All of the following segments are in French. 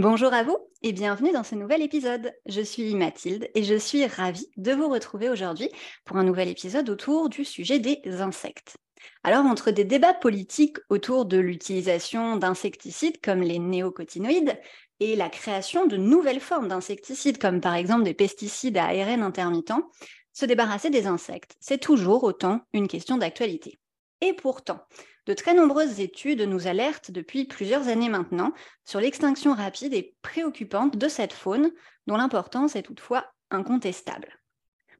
Bonjour à vous et bienvenue dans ce nouvel épisode. Je suis Mathilde et je suis ravie de vous retrouver aujourd'hui pour un nouvel épisode autour du sujet des insectes. Alors, entre des débats politiques autour de l'utilisation d'insecticides comme les néocotinoïdes et la création de nouvelles formes d'insecticides comme par exemple des pesticides à ARN intermittent, se débarrasser des insectes, c'est toujours autant une question d'actualité. Et pourtant, de très nombreuses études nous alertent depuis plusieurs années maintenant sur l'extinction rapide et préoccupante de cette faune, dont l'importance est toutefois incontestable.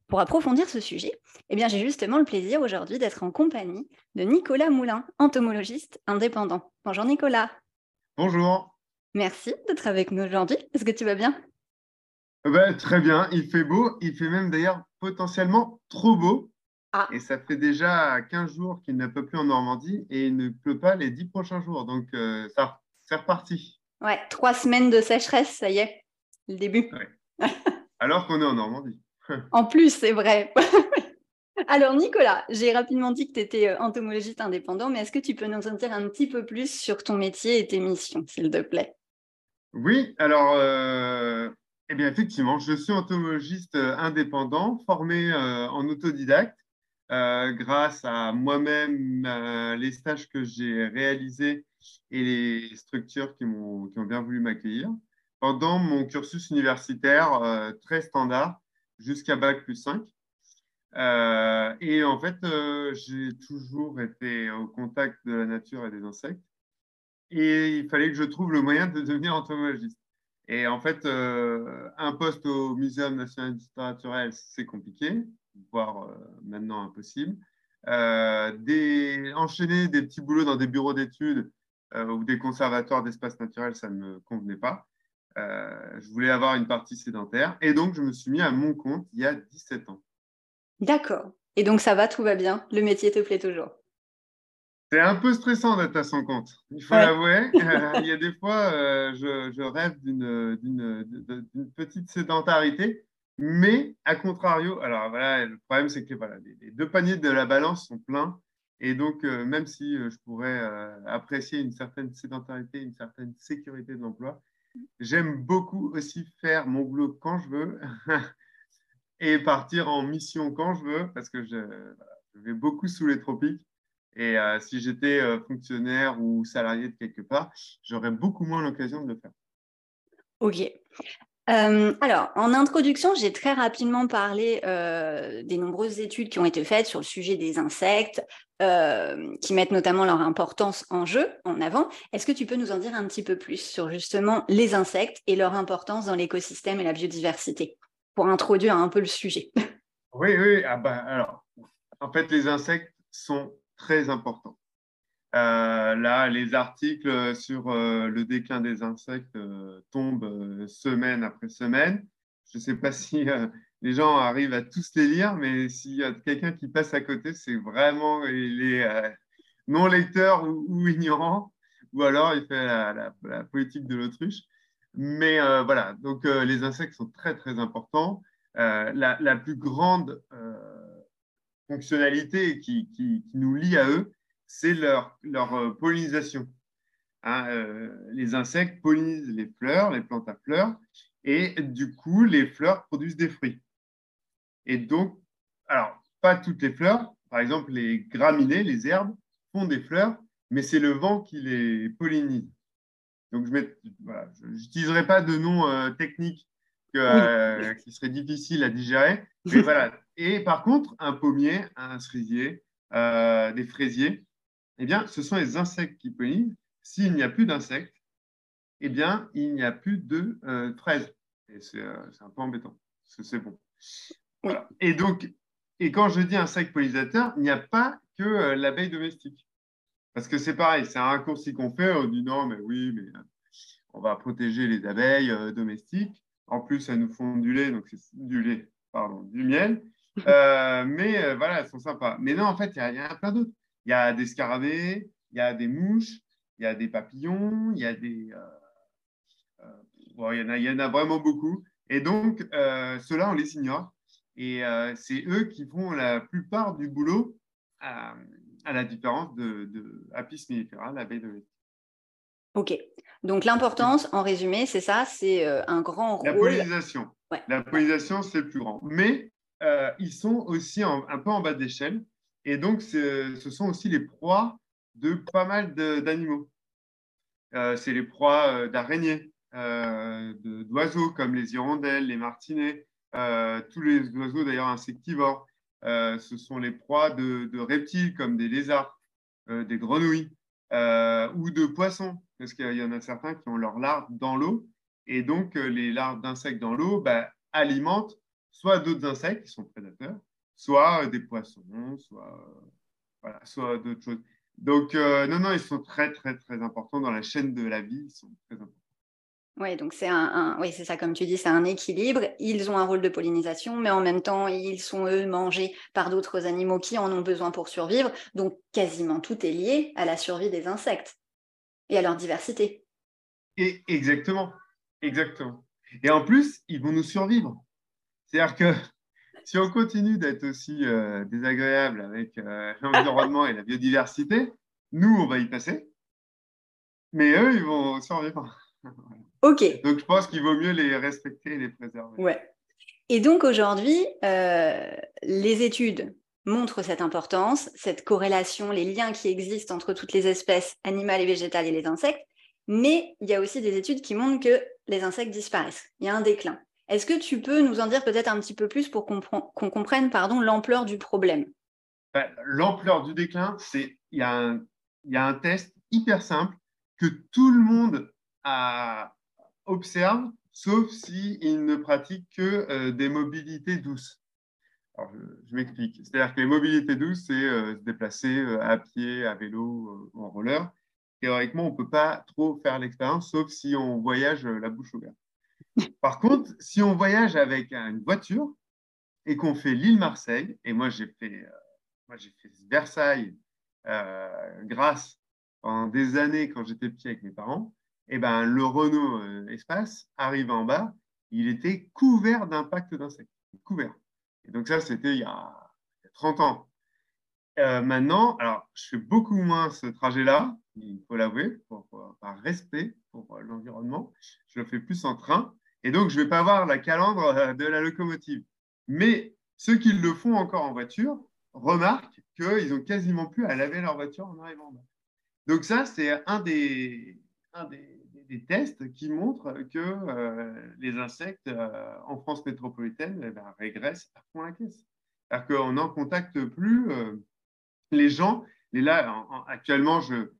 Pour approfondir ce sujet, eh bien, j'ai justement le plaisir aujourd'hui d'être en compagnie de Nicolas Moulin, entomologiste indépendant. Bonjour Nicolas. Bonjour. Merci d'être avec nous aujourd'hui. Est-ce que tu vas bien? Eh ben, Très bien, il fait beau, il fait même d'ailleurs potentiellement trop beau. Ah. Et ça fait déjà 15 jours qu'il ne pleut plus en Normandie et il ne pleut pas les 10 prochains jours. Donc, euh, ça, c'est reparti. Ouais, trois semaines de sécheresse, ça y est, le début. Alors qu'on est en Normandie. en plus, c'est vrai. Alors, Nicolas, j'ai rapidement dit que tu étais euh, entomologiste indépendant, mais est-ce que tu peux nous en dire un petit peu plus sur ton métier et tes missions, s'il te plaît? Oui, alors, euh, eh bien, effectivement, je suis entomologiste indépendant, formé en autodidacte. Euh, grâce à moi-même, euh, les stages que j'ai réalisés et les structures qui, ont, bien voulu m'accueillir. Pendant mon cursus universitaire euh, très standard, jusqu'à Bac plus 5. et en fait, j'ai toujours été au contact de la nature et des insectes. Et il fallait que je trouve le moyen de devenir entomologiste. Et en fait, un poste au Muséum national d'histoire naturelle, c'est compliqué voire euh, maintenant impossible. Euh, des, enchaîner des petits boulots dans des bureaux d'études euh, ou des conservatoires d'espaces naturels, ça ne me convenait pas. je voulais avoir une partie sédentaire et donc je me suis mis à mon compte il y a 17 ans. D'accord. Et donc ça va, tout va bien? Le métier te plaît toujours? C'est un peu stressant d'être à son compte, il faut l'avouer. il y a des fois, je, je, rêve d'une petite sédentarité, mais, à contrario, alors voilà, le problème, c'est que voilà, les, deux paniers de la balance sont pleins. Et donc, euh, même si euh, je pourrais euh, apprécier une certaine sédentarité, une certaine sécurité de l'emploi, j'aime beaucoup aussi faire mon boulot quand je veux et partir en mission quand je veux, parce que je, vais beaucoup sous les tropiques. Et si j'étais fonctionnaire ou salarié de quelque part, j'aurais beaucoup moins l'occasion de le faire. Ok. Euh, alors, en introduction, j'ai très rapidement parlé euh, des nombreuses études qui ont été faites sur le sujet des insectes, euh, qui mettent notamment leur importance en jeu, en avant. Est-ce que tu peux nous en dire un petit peu plus sur justement les insectes et leur importance dans l'écosystème et la biodiversité, pour introduire un peu le sujet? Oui, oui. Ah ben, alors, en fait, les insectes sont très importants. Euh, là, les articles sur euh, le déclin des insectes euh, tombent semaine après semaine. Je ne sais pas si les gens arrivent à tous les lire, mais s'il y a quelqu'un qui passe à côté, c'est vraiment les non lecteurs ou, ignorants, ou alors il fait la, politique de l'autruche. Mais voilà, donc les insectes sont très très importants. La, plus grande fonctionnalité qui, nous lie à eux, c'est leur, leur euh, pollinisation. Hein, euh, les insectes pollinisent les fleurs, les plantes à fleurs, et du coup, les fleurs produisent des fruits. Et donc, alors, pas toutes les fleurs, par exemple, les graminées, les herbes, font des fleurs, mais c'est le vent qui les pollinise. Donc, je n'utiliserai pas de nom euh, technique qui serait difficile à digérer. Mais voilà. Et par contre, un pommier, un cerisier, des fraisiers, eh bien, ce sont les insectes qui pollinisent. S'il n'y a plus d'insectes, eh bien, il n'y a plus de euh, fraises. Et euh, c'est un peu embêtant. C'est bon. Et donc, et quand je dis insecte pollinisateur, il n'y a pas que euh, l'abeille domestique. Parce que c'est pareil, c'est un raccourci qu'on fait. On dit non, mais oui, mais on va protéger les abeilles domestiques. En plus, elles nous font du lait, donc c'est du lait. pardon, du miel. mais voilà, elles sont sympas. Mais non, en fait, il y, a plein d'autres. Il y a des scarabées, il y a des mouches, il y a des papillons, il y a des. Bon, il, y en a, il y en a vraiment beaucoup. Et donc, ceux-là, on les ignore. Et c'est eux qui font la plupart du boulot, à, la différence de, de Apis mellifera, l'abeille de Ok. Donc l'importance, en résumé, c'est ça, c'est euh, un grand rôle. La pollinisation. La pollinisation, c'est le plus grand. Mais euh, ils sont aussi un peu en bas d'échelle. Et donc, ce sont aussi les proies de pas mal d'animaux. Euh, c'est les proies d'araignées, d'oiseaux comme les hirondelles, les martinets, tous les oiseaux d'ailleurs insectivores. ce sont les proies de, reptiles comme des lézards, des grenouilles ou de poissons parce qu'il y en a certains qui ont leurs larves dans l'eau. Et donc, euh, les larves d'insectes dans l'eau bah, alimentent soit d'autres insectes qui sont prédateurs, soit euh, des poissons, soit, voilà, soit d'autres choses. Donc, euh, non, non, ils sont très, très, très importants dans la chaîne de la vie. Ils sont très importants. Oui, donc c'est un, oui, c'est ça, comme tu dis, c'est un équilibre. Ils ont un rôle de pollinisation, mais en même temps, ils sont eux mangés par d'autres animaux qui en ont besoin pour survivre. Donc quasiment tout est lié à la survie des insectes et à leur diversité. Et exactement, exactement. Et en plus, ils vont nous survivre. C'est-à-dire que si on continue d'être aussi euh, désagréable avec euh, l'environnement et la biodiversité, nous, on va y passer, mais eux, ils vont survivre. Ok. Donc, je pense qu'il vaut mieux les respecter et les préserver. Ouais. Et donc, aujourd'hui, euh, les études montre cette importance, cette corrélation, les liens qui existent entre toutes les espèces animales et végétales et les insectes, mais il y a aussi des études qui montrent que les insectes disparaissent, il y a un déclin. Est-ce que tu peux nous en dire peut-être un petit peu plus pour qu'on comprenne pardon, l'ampleur du problème? Ben, L'ampleur du déclin, c'est il y, a un, test hyper simple que tout le monde observe, sauf s'il ne pratique que euh, des mobilités douces je, m'explique. C'est-à-dire que les mobilités douces, c'est euh, se déplacer euh, à pied, à vélo ou en roller. Théoriquement, on ne peut pas trop faire l'expérience, sauf si on voyage la bouche ouverte. Par contre, si on voyage avec une voiture et qu'on fait l'île-Marseille, et moi j'ai fait, moi, j'ai fait Versailles grâce pendant des années quand j'étais petit avec mes parents, et eh ben, le Renault Espace arrive en bas, il était couvert d'impact d'insectes. Couvert. Et donc ça, c'était il, y a 30 ans. Euh, maintenant, alors, je fais beaucoup moins ce trajet-là, il faut l'avouer, par respect pour l'environnement. Je le fais plus en train. Et donc, je ne vais pas avoir la calandre euh, de la locomotive. Mais ceux qui le font encore en voiture remarquent qu'ils ont quasiment plus à laver leur voiture en arrivant. Donc ça, c'est un des, tests qui montrent que euh, les insectes euh, en France métropolitaine eh ben, régressent à fond la caisse. C'est-à-dire qu'on n'en contacte plus euh, les gens. Et là, actuellement, je,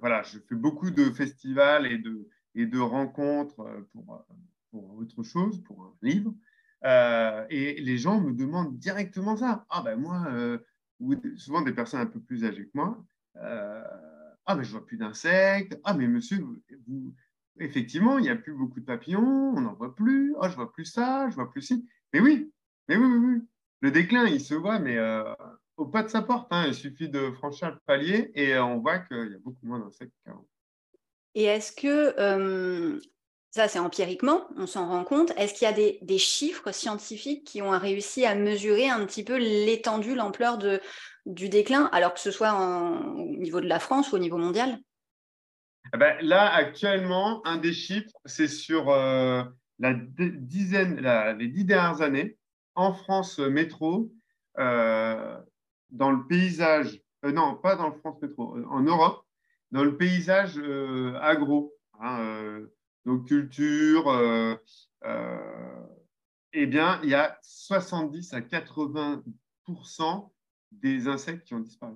voilà, je fais beaucoup de festivals et de, et de rencontres pour, pour autre chose, pour un livre. et les gens me demandent directement ça. Ah ben moi, ou souvent des personnes un peu plus âgées que moi, ah, mais je vois plus d'insectes. Ah, mais monsieur, effectivement, il n'y a plus beaucoup de papillons, on n'en voit plus. Ah, je vois plus ça, je vois plus ci. Mais oui, mais oui, oui. Le déclin, il se voit, mais euh, au pas de sa porte. Hein. Il suffit de franchir le palier et euh, on voit qu'il y a beaucoup moins d'insectes qu'avant. Et est-ce que, euh, ça c'est empiriquement, on s'en rend compte, est-ce qu'il y a des, des, chiffres scientifiques qui ont réussi à mesurer un petit peu l'étendue, l'ampleur de, du déclin, alors que ce soit au niveau de la France ou au niveau mondial? Eh ben, Là, actuellement, un des chiffres, c'est sur euh, la dizaine, les dix dernières années, en France métro, euh, dans le paysage, euh, non, pas dans le France métro, en Europe, dans le paysage agro, hein, donc culture, eh bien, il y a 70 à 80% des insectes qui ont disparu.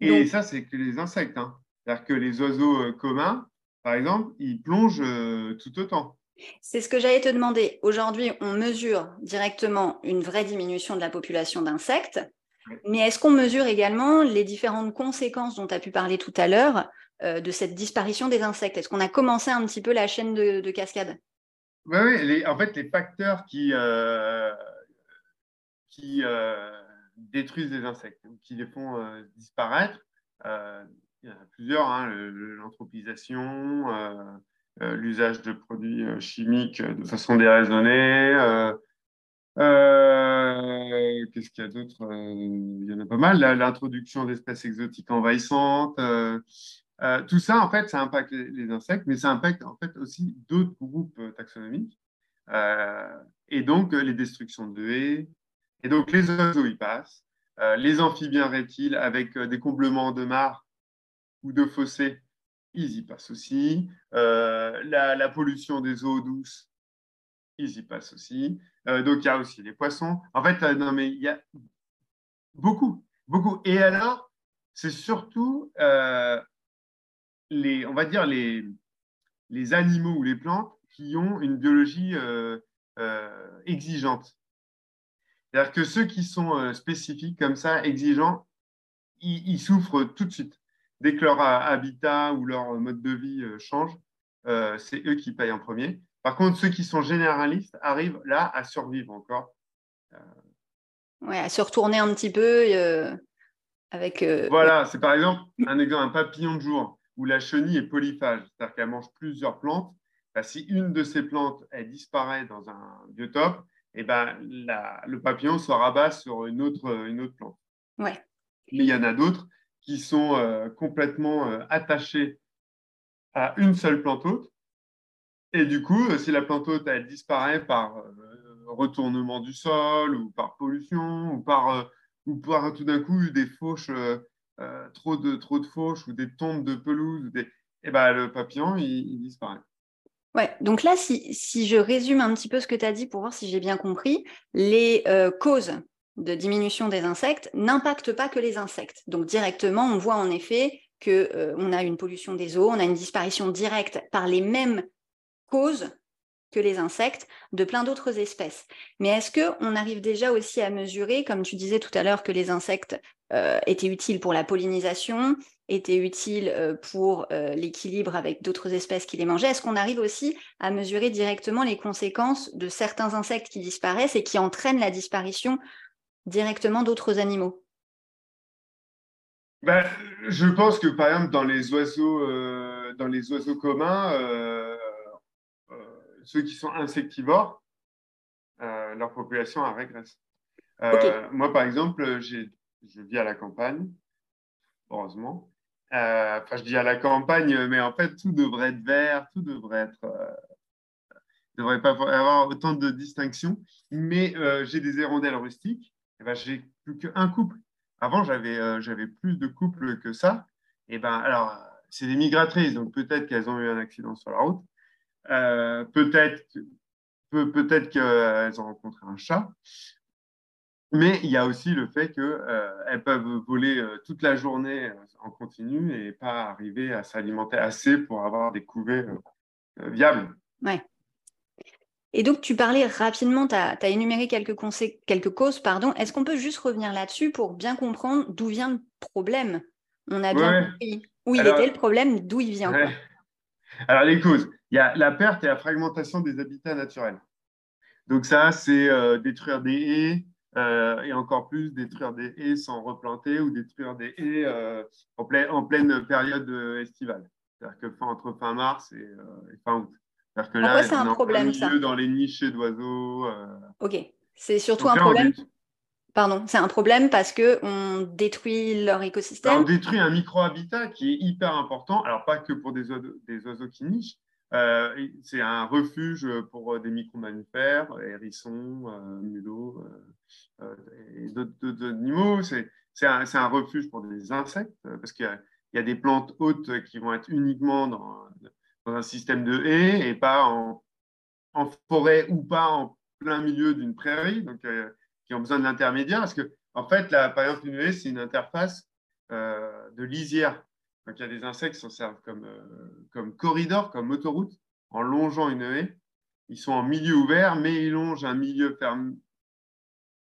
Et ça, c'est que les insectes. Hein. C'est-à-dire que les oiseaux euh, communs, par exemple, ils plongent euh, tout autant. C'est ce que j'allais te demander. Aujourd'hui, on mesure directement une vraie diminution de la population d'insectes, mais est-ce qu'on mesure également les différentes conséquences dont tu as pu parler tout à l'heure euh, de cette disparition des insectes? Est-ce qu'on a commencé un petit peu la chaîne de, cascade? Oui, en fait, les facteurs qui, qui détruisent les insectes, qui les font disparaître. il y en a plusieurs, hein, l'anthropisation, l'usage de produits chimiques de façon déraisonnée. Qu'est-ce qu'il y a d'autre Il y en a pas mal. L'introduction d'espèces exotiques envahissantes. tout ça, en fait, ça impacte les, insectes, mais ça impacte en fait aussi d'autres groupes taxonomiques. et donc, les destructions de haies, et donc, les oiseaux y passent, euh, les amphibiens reptiles avec euh, des comblements de mares ou de fossés, ils y passent aussi. Euh, la, pollution des eaux douces, ils y passent aussi. donc, il y a aussi les poissons. En fait, non, mais il y a beaucoup, beaucoup. Et alors, c'est surtout les, on va dire, les, les animaux ou les plantes qui ont une biologie exigeante. C'est-à-dire que ceux qui sont euh, spécifiques comme ça, exigeants, ils, souffrent tout de suite. Dès que leur habitat ou leur mode de vie euh, change, euh, c'est eux qui payent en premier. Par contre, ceux qui sont généralistes arrivent là à survivre encore. Oui, à se retourner un petit peu avec. Voilà, c'est par exemple un exemple, un papillon de jour où la chenille est polyphage, c'est-à-dire qu'elle mange plusieurs plantes. Bah, si une de ces plantes elle disparaît dans un biotope, eh ben, le papillon se rabat sur une autre, une autre plante. Ouais. Mais il y en a d'autres qui sont euh, complètement euh, attachés à une seule plante hôte. Et du coup, euh, si la plante hôte elle disparaît par retournement du sol ou par pollution ou par, ou par tout d'un coup des fauches, trop, de, trop de fauches ou des tombes de pelouse, des... eh ben, le papillon il disparaît. Ouais, donc là, si, je résume un petit peu ce que tu as dit pour voir si j'ai bien compris, les euh, causes de diminution des insectes n'impactent pas que les insectes. Donc directement, on voit en effet qu'on euh, a une pollution des eaux, on a une disparition directe par les mêmes causes que les insectes de plein d'autres espèces. Mais est-ce qu'on arrive déjà aussi à mesurer, comme tu disais tout à l'heure, que les insectes euh, étaient utiles pour la pollinisation, étaient utiles euh, pour euh, l'équilibre avec d'autres espèces qui les mangeaient? Est-ce qu'on arrive aussi à mesurer directement les conséquences de certains insectes qui disparaissent et qui entraînent la disparition directement d'autres animaux? Ben, Je pense que par exemple dans les oiseaux, dans les oiseaux communs, ceux qui sont insectivores, leur population a régresse. Moi, par exemple, je vis à la campagne, heureusement. Euh, enfin, je dis à la campagne, mais en fait, tout devrait être vert, tout devrait être. Euh, devrait pas avoir autant de distinctions. Mais euh, j'ai des hirondelles rustiques, et ben, j'ai plus qu'un couple. Avant, j'avais j'avais plus de couples que ça. Et ben, alors, c'est des migratrices, donc peut-être qu'elles ont eu un accident sur la route. Peut-être peut, peut-être qu'elles ont rencontré un chat. Mais il y a aussi le fait qu'elles euh, peuvent voler euh, toute la journée euh, en continu et pas arriver à s'alimenter assez pour avoir des couvées viables. Ouais. Et donc, tu parlais rapidement, tu as, énuméré quelques, quelques causes. pardon. Est-ce qu'on peut juste revenir là-dessus pour bien comprendre d'où vient le problème? On a bien compris où il était le problème, d'où il vient. Alors, les causes, il y a la perte et la fragmentation des habitats naturels. Donc, ça, c'est détruire des haies, euh, et encore plus détruire des haies sans replanter ou détruire des haies euh, en, pleine période estivale. C'est-à-dire que fin, entre fin mars et, euh, fin août. C'est-à-dire que là, c'est un problème, ça? Dans les nichés d'oiseaux. Ok, c'est surtout un problème. Pardon, c'est un problème parce qu'on détruit leur écosystème. on détruit un micro-habitat qui est hyper important. Alors, pas que pour des oiseaux, des oiseaux qui nichent, c'est un refuge pour des micro-mammifères, hérissons, mulots, euh, et d'autres animaux. C'est un, refuge pour des insectes euh, parce qu'il y, a des plantes hautes qui vont être uniquement dans, un système de haies et pas en, en, forêt ou pas en plein milieu d'une prairie, donc euh, qui ont besoin de l'intermédiaire. Parce que, en fait, la, par exemple, une haie, c'est une interface de lisière. Donc, il y a des insectes qui s'en servent comme, comme corridor, comme autoroute, en longeant une haie. Ils sont en milieu ouvert, mais ils longent un milieu fermé,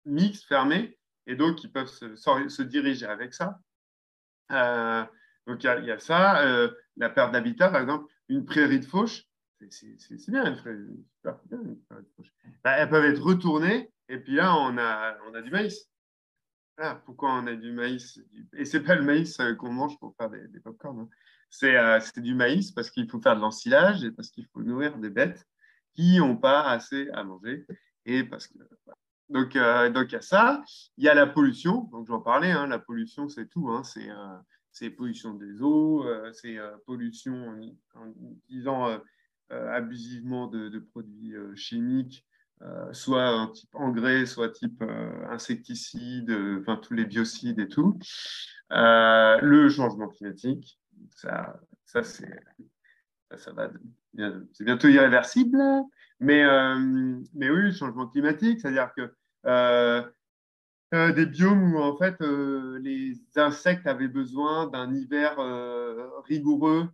mix fermé, et donc ils peuvent se, diriger avec ça. Euh, donc il y, a ça, euh, la perte d'habitat, par exemple, une prairie de fauche, c'est bien une prairie, de fauche. Bah, elles peuvent être retournées Et puis là, on a, on a du maïs. Ah, pourquoi on a du maïs? Et c'est pas le maïs qu'on mange pour faire des, des pop-corn. Hein. C'est du maïs parce qu'il faut faire de l'ensilage et parce qu'il faut nourrir des bêtes qui n'ont pas assez à manger. Et parce que, donc, euh, donc, il y a ça. Il y a la pollution. Donc, j'en parlais. Hein, la pollution, c'est tout. Hein, c'est pollution des eaux, euh, c'est euh, pollution en, utilisant euh, abusivement de, produits chimiques, soit un type engrais, soit type insecticide, enfin tous les biocides et tout. le changement climatique, ça, ça c'est va, c'est bientôt irréversible, mais, mais oui, le changement climatique, c'est-à-dire que euh, des biomes où en fait euh, les insectes avaient besoin d'un hiver euh, rigoureux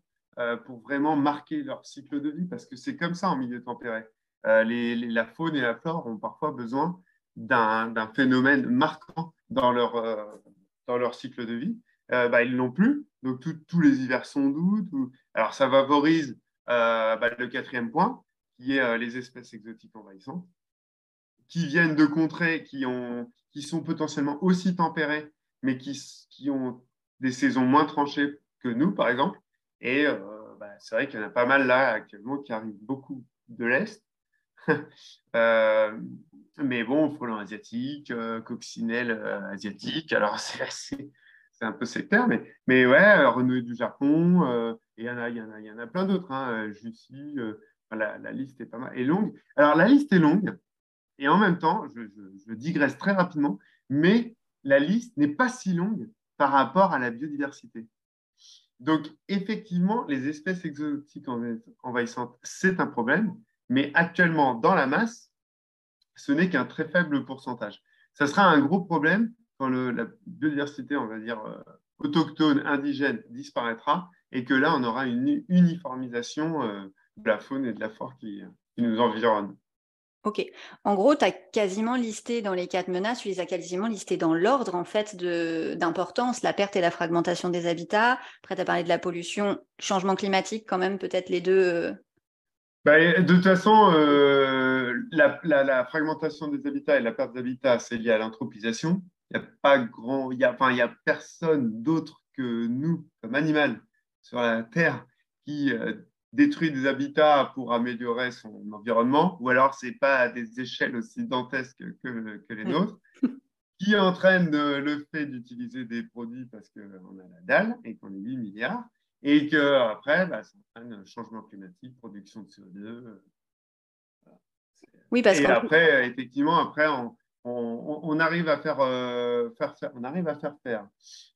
pour vraiment marquer leur cycle de vie, parce que c'est comme ça en milieu tempéré. La faune et la flore ont parfois besoin d'un phénomène marquant dans leur, dans leur cycle de vie. Bah, ils l'ont plus, donc tous les hivers sont doux. Alors ça favorise bah, le quatrième point, qui est les espèces exotiques envahissantes qui viennent de contrées qui, ont, qui sont potentiellement aussi tempérées, mais qui, ont des saisons moins tranchées que nous, par exemple. Et euh, bah, c'est vrai qu'il y en a pas mal là actuellement qui arrivent beaucoup de l'Est. euh, mais bon, frelon asiatique, euh, coccinelle euh, asiatique, alors c'est un peu sectaire, mais, mais ouais, renouée du Japon, et il y, en a, y, en a, y en a plein d'autres. Hein, la, liste est pas mal, est longue. Alors la liste est longue, et en même temps, je, digresse très rapidement, mais la liste n'est pas si longue par rapport à la biodiversité. Donc, effectivement, les espèces exotiques envahissantes, c'est un problème, mais actuellement, dans la masse, ce n'est qu'un très faible pourcentage. Ça sera un gros problème quand la biodiversité, on va dire, euh, autochtone, indigène, disparaîtra, et que là, on aura une uniformisation euh, de la faune et de la flore qui, nous environne. Ok. En gros, tu as quasiment listé dans les quatre menaces, tu les as quasiment listées dans l'ordre en fait d'importance, la perte et la fragmentation des habitats. Après, tu as parlé de la pollution, changement climatique quand même, peut-être les deux. Euh. Bah, de toute façon, euh, la, fragmentation des habitats et la perte d'habitat, c'est lié à l'anthropisation. Il n'y a pas grand, il y a, enfin, il y a personne d'autre que nous, comme animal, sur la Terre, qui euh, détruit des habitats pour améliorer son environnement, ou alors c'est pas à des échelles aussi dantesques que, que les nôtres, qui entraîne le fait d'utiliser des produits parce qu'on a la dalle et qu'on est 8 milliards, et qu'après, bah, ça entraîne changement climatique, production de CO2. Oui, parce et après, effectivement, après, on, on, arrive à faire, euh, faire, faire, on arrive à faire faire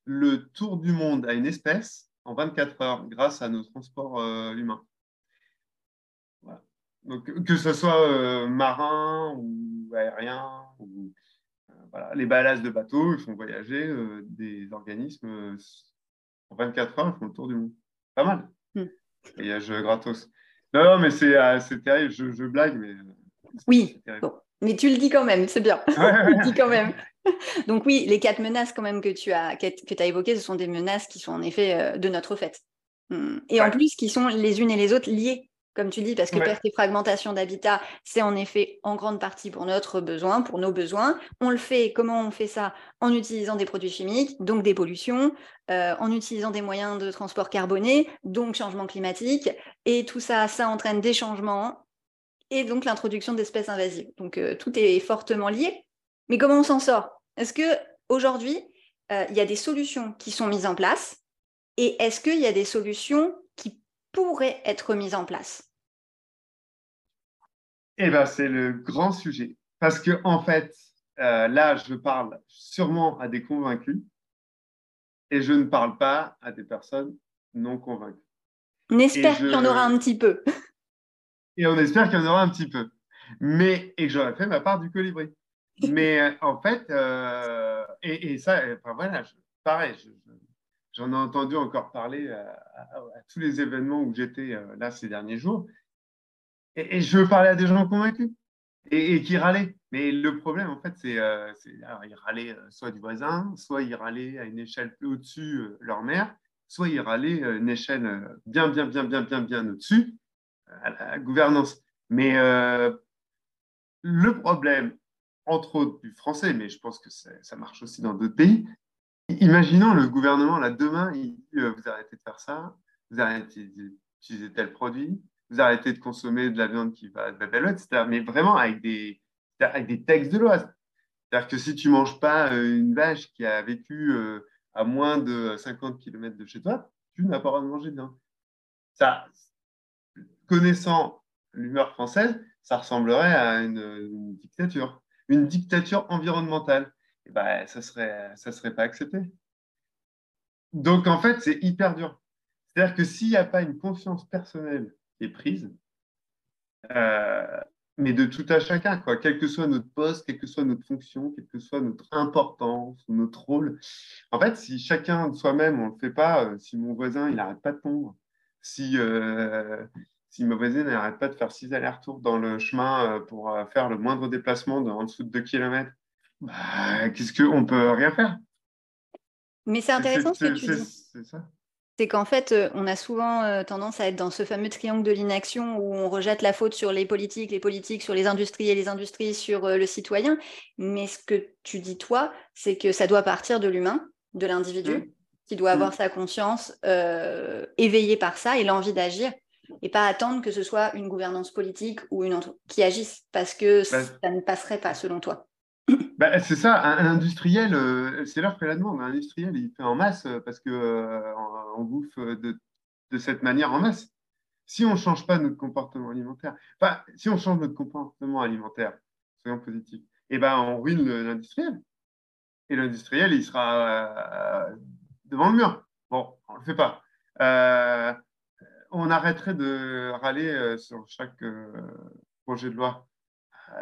le tour du monde à une espèce en 24 heures grâce à nos transports euh, humains. Donc, que ce soit euh, marin ou aérien, ou, euh, voilà, les ballasts de bateaux, ils font voyager des organismes en 24 heures, ils font le tour du monde. Pas mal. Hmm. Voyage gratos. Non, mais c'est terrible, je, blague, mais. Oui, mais tu le dis quand même, c'est bien. tu le dis quand même. Donc oui, les quatre menaces quand même que tu as, que, as évoquées, ce sont des menaces qui sont en effet euh, de notre fait. Hmm. Et en plus, qui sont les unes et les autres liées, comme tu dis, parce que perte et fragmentation d'habitat, c'est en effet en grande partie pour notre besoin, pour nos besoins. On le fait, comment on fait ça? En utilisant des produits chimiques, donc des pollutions, euh, en utilisant des moyens de transport carbonés, donc changement climatique. Et tout ça, ça entraîne des changements et donc l'introduction d'espèces invasives. Donc euh, tout est fortement lié. Mais comment on s'en sort? Est-ce que aujourd'hui, euh, il y a des solutions qui sont mises en place? Et est-ce qu'il y a des solutions qui pourraient être mises en place? Eh bien, c'est le grand sujet. Parce que, en fait, euh, là, je parle sûrement à des convaincus et je ne parle pas à des personnes non convaincues. On espère qu'il y en aura un petit peu. Et on espère qu'il y en aura un petit peu. Mais, et que j'aurais fait ma part du colibri. Mais euh, en fait, euh, et, ça, enfin voilà, pareil, j'en ai entendu encore parler à, tous les événements où j'étais euh, là ces derniers jours. Et, je veux parler à des gens convaincus et, qui râlaient. Mais le problème, en fait, c'est qu'ils râlaient soit du voisin, soit ils râlaient à une échelle plus au-dessus leur mère, soit ils râlaient à une échelle bien, bien, bien, bien, bien, bien au-dessus à la gouvernance. Mais le problème entre autres du français, mais je pense que ça marche aussi dans d'autres pays. Imaginons le gouvernement, là, demain, dit vous arrêtez de faire ça, vous arrêtez d'utiliser tel produit, vous arrêtez de consommer de la viande qui va de la belle etc. Mais vraiment avec des, avec des textes de loi. C'est-à-dire que si tu ne manges pas une vache qui a vécu à moins de 50 km de chez toi, tu n'as pas le droit de manger de viande. Ça, connaissant l'humeur française, ça ressemblerait à une, dictature, une dictature environnementale. Ben, ça ne serait, ça serait pas accepté. Donc, en fait, c'est hyper dur. C'est-à-dire que s'il n'y a pas une conscience personnelle qui est prise, euh, mais de tout à chacun, quoi, quel que soit notre poste, quelle que soit notre fonction, quelle que soit notre importance notre rôle. En fait, si chacun de soi-même, on ne le fait pas, euh, si mon voisin, il n'arrête pas de tomber, si, euh, si ma voisine n'arrête pas de faire six allers-retours dans le chemin pour faire le moindre déplacement en dessous de 2 km, bah, qu'est-ce qu'on peut rien faire? Mais c'est intéressant ce que tu dis. C'est ça? C'est qu'en fait, euh, on a souvent tendance à être dans ce fameux triangle de l'inaction où on rejette la faute sur les politiques, les politiques sur les industries et les industries sur le citoyen. Mais ce que tu dis, toi, c'est que ça doit partir de l'humain, de l'individu, mmh. qui doit avoir mmh. sa conscience éveillée par ça et l'envie d'agir et pas attendre que ce soit une gouvernance politique ou une qui agisse parce que bah, ça ne passerait pas selon toi. Bah, c'est ça, un, industriel, euh, c'est l'heure que la demande. Un industriel, il fait en masse euh, parce qu'on euh, bouffe de, cette manière en masse. Si on ne change pas notre comportement alimentaire, enfin, si on change notre comportement alimentaire, soyons positifs, eh ben, on ruine l'industriel. Et l'industriel, il sera devant le mur. Bon, on ne le fait pas on arrêterait de râler sur chaque projet de loi.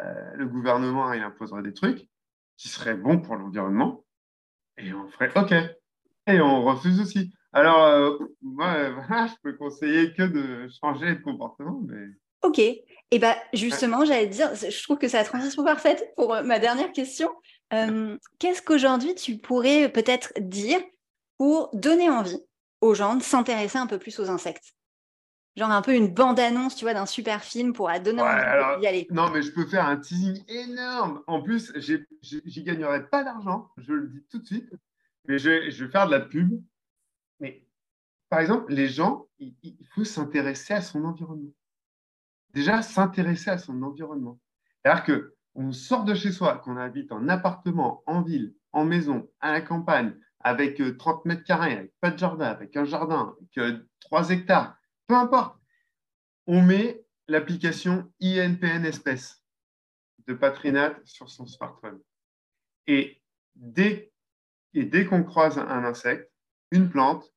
Euh, le gouvernement, il imposerait des trucs qui seraient bons pour l'environnement et on ferait OK. Et on refuse aussi. Alors, moi, je peux conseiller que de changer de comportement. Mais... OK. Et eh bien, justement, j'allais dire, je trouve que c'est la transition parfaite pour ma dernière question. Qu'est-ce qu'aujourd'hui tu pourrais peut-être dire pour donner envie aux gens de s'intéresser un peu plus aux insectes? Genre un peu une bande-annonce, tu vois, d'un super film pour donner envie d'y aller. Non, mais je peux faire un teasing énorme. En plus, j'y gagnerai pas d'argent, je le dis tout de suite, mais je, vais faire de la pub. Mais par exemple, les gens, il, faut s'intéresser à son environnement. Déjà, s'intéresser à son environnement. C'est-à-dire que on sort de chez soi, qu'on habite en appartement, en ville, en maison, à la campagne, avec 30 euh, mètres carrés, avec pas de jardin, avec un jardin, avec 3 euh, hectares, peu importe. On met l'application INPN espèce de Patrinat sur son smartphone. Et dès, qu'on croise un insecte, une plante,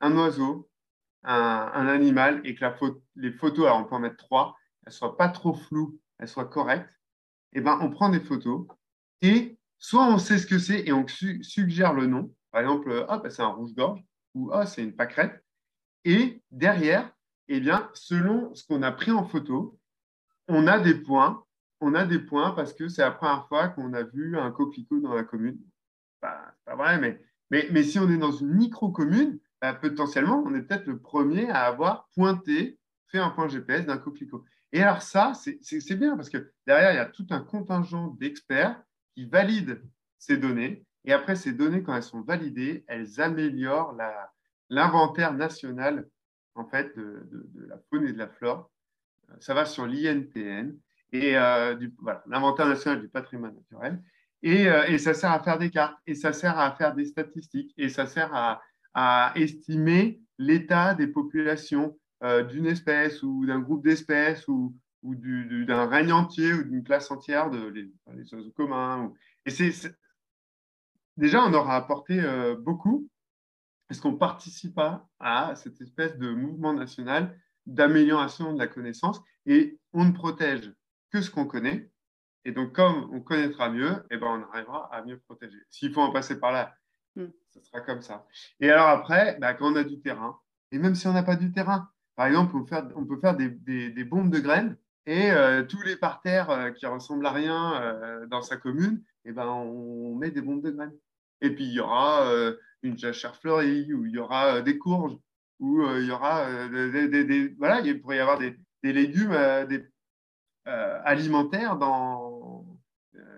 un oiseau, un, animal, et que les photos, alors on peut en mettre trois, elles ne soient pas trop floues, elles soient correctes, eh ben, on prend des photos et soit on sait ce que c'est et on suggère le nom. Par exemple, ah, ben, c'est un rouge-gorge ou ah, c'est une pâquerette. Et derrière, eh bien, selon ce qu'on a pris en photo, on a des points. On a des points parce que c'est la première fois qu'on a vu un coquelicot dans la commune. Bah, pas vrai, mais, si on est dans une micro-commune, bah, potentiellement, on est peut-être le premier à avoir pointé, fait un point GPS d'un coquelicot. Et alors ça, c'est bien parce que derrière, il y a tout un contingent d'experts qui valident ces données. Et après, ces données, quand elles sont validées, elles améliorent la, l'inventaire national en fait, de, la faune et de la flore. Euh, ça va sur l'INPN et euh, l'inventaire national du patrimoine naturel. Et, euh, et, ça sert à faire des cartes, et ça sert à faire des statistiques, et ça sert à, à estimer l'état des populations d'une espèce ou d'un groupe d'espèces ou, ou d'un règne entier ou d'une classe entière de les, oiseaux communs. Et c'est déjà, on aura apporté beaucoup est-ce qu'on participe à cette espèce de mouvement national d'amélioration de la connaissance et on ne protège que ce qu'on connaît. Et donc, comme on connaîtra mieux, eh ben, on arrivera à mieux protéger. S'il faut en passer par là, hmm. ce sera comme ça. Et alors après, bah, quand on a du terrain, et même si on n'a pas du terrain, par exemple, on peut faire, on peut faire des, des, bombes de graines et euh, tous les parterres euh, qui ressemblent à rien euh, dans sa commune, eh ben, on met des bombes de graines. Et puis, il y aura une jachère fleurie, où il y aura euh, des courges, où euh, il y aura euh, des, voilà, il pourrait y avoir des, légumes alimentaires dans,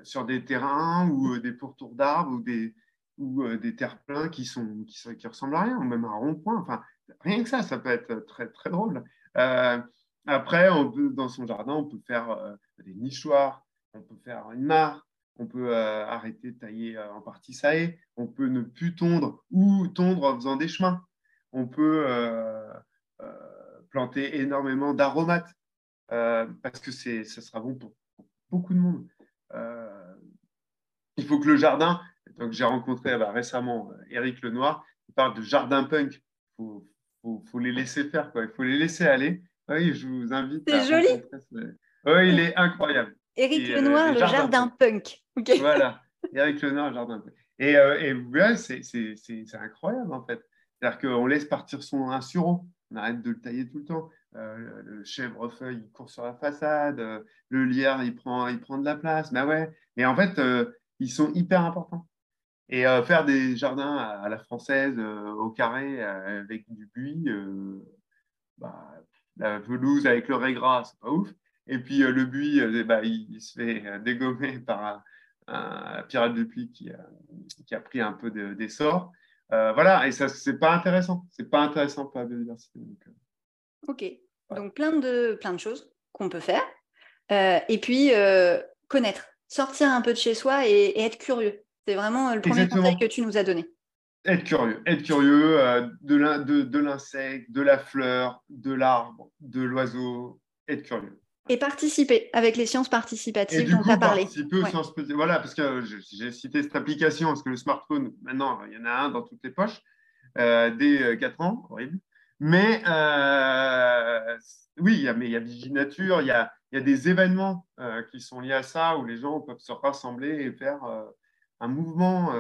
sur des terrains ou des pourtours d'arbres ou des, ou des terre-pleins qui, sont, qui, ressemblent à rien, ou même un rond-point. Enfin, rien que ça, ça peut être très, très drôle. après, dans son jardin, on peut faire des nichoirs, on peut faire une mare, on peut arrêter de tailler en partie ça et on peut ne plus tondre ou tondre en faisant des chemins. On peut planter énormément d'aromates parce que ça sera bon pour, beaucoup de monde. il faut que le jardin, donc j'ai rencontré bah, récemment Eric Lenoir, il parle de jardin punk. Il faut, les laisser faire, quoi. il faut les laisser aller. Oui, je vous invite. C'est joli. Oui, il est incroyable. Éric Lenoir, le jardin, punk. Voilà, Éric Lenoir, le jardin punk. Et, euh, c'est incroyable en fait. C'est-à-dire qu'on laisse partir son un sureau, on arrête de le tailler tout le temps. Euh, le chèvrefeuille, il court sur la façade, euh, le lierre, il prend, il prend de la place. Ben ouais. Et en fait, euh, ils sont hyper importants. Et faire des jardins à, la française, au carré, avec du buis, bah, la pelouse avec le régras, c'est pas ouf. Et puis le buis, bah, il, se fait dégommer par un, pirate de pluie qui a, qui a, pris un peu d'essor. voilà, et ça, c'est pas intéressant. C'est pas intéressant pour la biodiversité. Ok. Donc plein de, plein de choses qu'on peut faire. Euh, et puis euh, connaître, sortir un peu de chez soi et, être curieux. C'est vraiment le premier conseil que tu nous as donné. Être curieux, être curieux euh, de l'insecte, de, la fleur, de l'arbre, de l'oiseau, être curieux. Et participer avec les sciences participatives dont tu as parlé. Voilà, parce que j'ai cité cette application, parce que le smartphone, maintenant, il y en a un dans toutes les poches, dès 4 ans, horrible. Mais euh, oui, il y a, mais il y a Viginature, il y a, il y a des événements euh, qui sont liés à ça où les gens peuvent se rassembler et faire euh, un mouvement,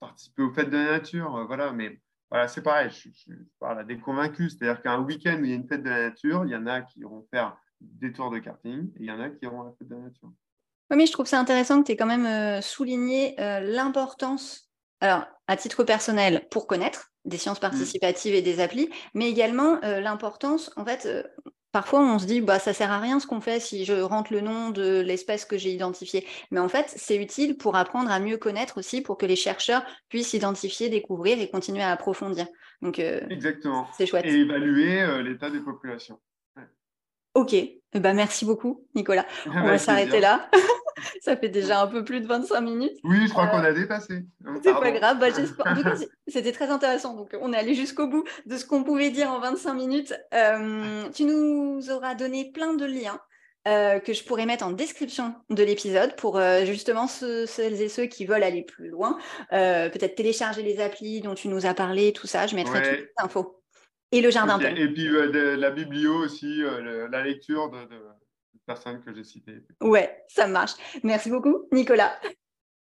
participer aux fêtes de la nature. voilà, mais voilà, c'est pareil, je, parle à des convaincus. C'est-à-dire qu'un week-end où il y a une fête de la nature, il y en a qui vont faire des tours de karting et il y en a qui iront à la fête de la nature. Oui, mais je trouve ça intéressant que tu aies quand même souligné l'importance, alors à titre personnel, pour connaître, des sciences mmh. participatives et des applis, mais également euh, l'importance, en fait, euh, parfois on se dit, bah, ça sert à rien ce qu'on fait si je rentre le nom de l'espèce que j'ai identifiée. Mais en fait, c'est utile pour apprendre à mieux connaître aussi, pour que les chercheurs puissent identifier, découvrir et continuer à approfondir. Donc, euh, Exactement. C'est chouette. Et évaluer l'état des populations. Ok, eh ben, merci beaucoup, Nicolas. On va s'arrêter là. ça fait déjà un peu plus de 25 minutes. Oui, je crois qu'on a dépassé. C'est pas grave, bah, c'était très intéressant. Donc, on est allé jusqu'au bout de ce qu'on pouvait dire en 25 minutes. Euh, tu nous auras donné plein de liens. Euh, que je pourrais mettre en description de l'épisode pour euh, justement celles et ceux qui veulent aller plus loin, peut-être télécharger les applis dont tu nous as parlé, tout ça, je mettrai toutes les infos. Et le jardin. Et puis la biblio aussi, la lecture de, personnes que j'ai citées. Ouais, ça marche. Merci beaucoup, Nicolas.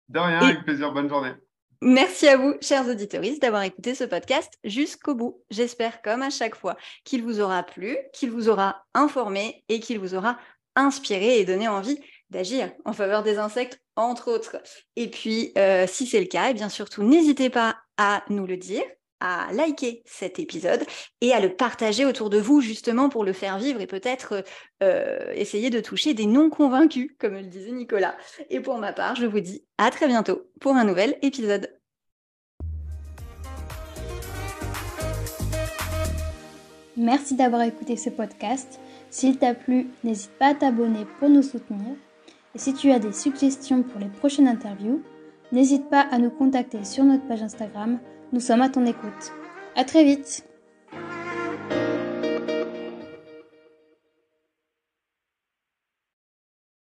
De rien, avec plaisir. Bonne journée. Merci à vous, chers auditeurs, d'avoir écouté ce podcast jusqu'au bout. J'espère, comme à chaque fois, qu'il vous aura plu, qu'il vous aura informé et qu'il vous aura inspiré et donné envie d'agir en faveur des insectes, entre autres. Et puis, euh, si c'est le cas, et eh bien surtout, n'hésitez pas à nous le dire à liker cet épisode et à le partager autour de vous justement pour le faire vivre et peut-être euh, essayer de toucher des non convaincus, comme le disait Nicolas. Et pour ma part, je vous dis à très bientôt pour un nouvel épisode. Merci d'avoir écouté ce podcast. S'il t'a plu, n'hésite pas à t'abonner pour nous soutenir. Et si tu as des suggestions pour les prochaines interviews, n'hésite pas à nous contacter sur notre page Instagram nous sommes à ton écoute. À très vite